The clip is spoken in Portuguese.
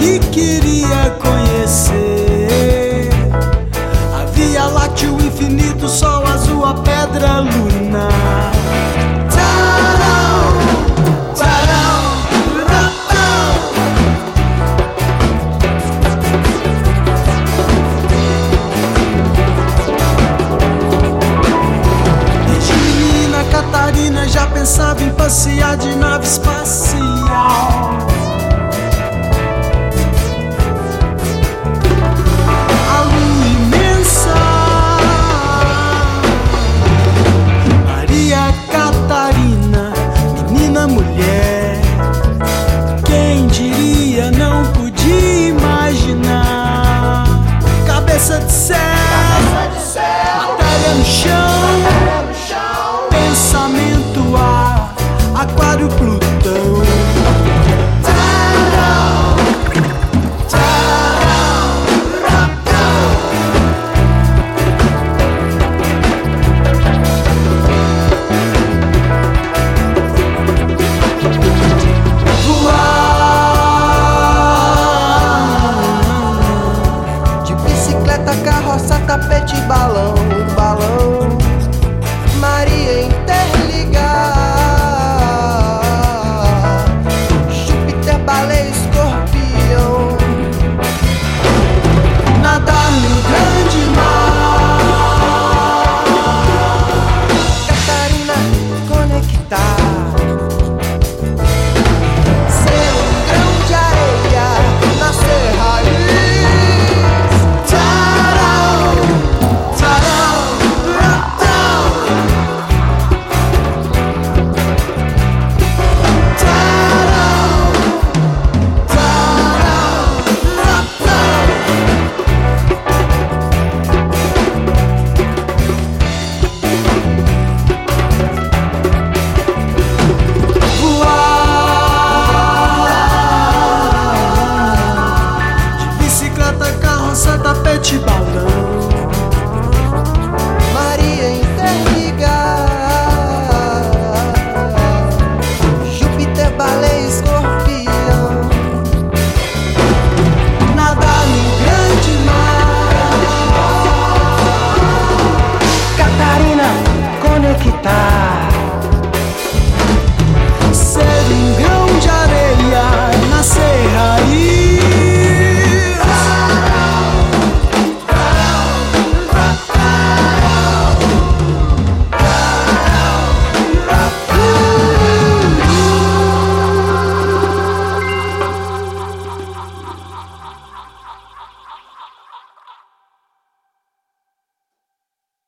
que queria conhecer. A Via Láctea, o infinito, sol azul, a pedra lunar. Tarão, tarão. Catarina já pensava em passear de nave espacial. chão, pensamento a, aquário Plutão. Voar de bicicleta, carroça, tapete, balão.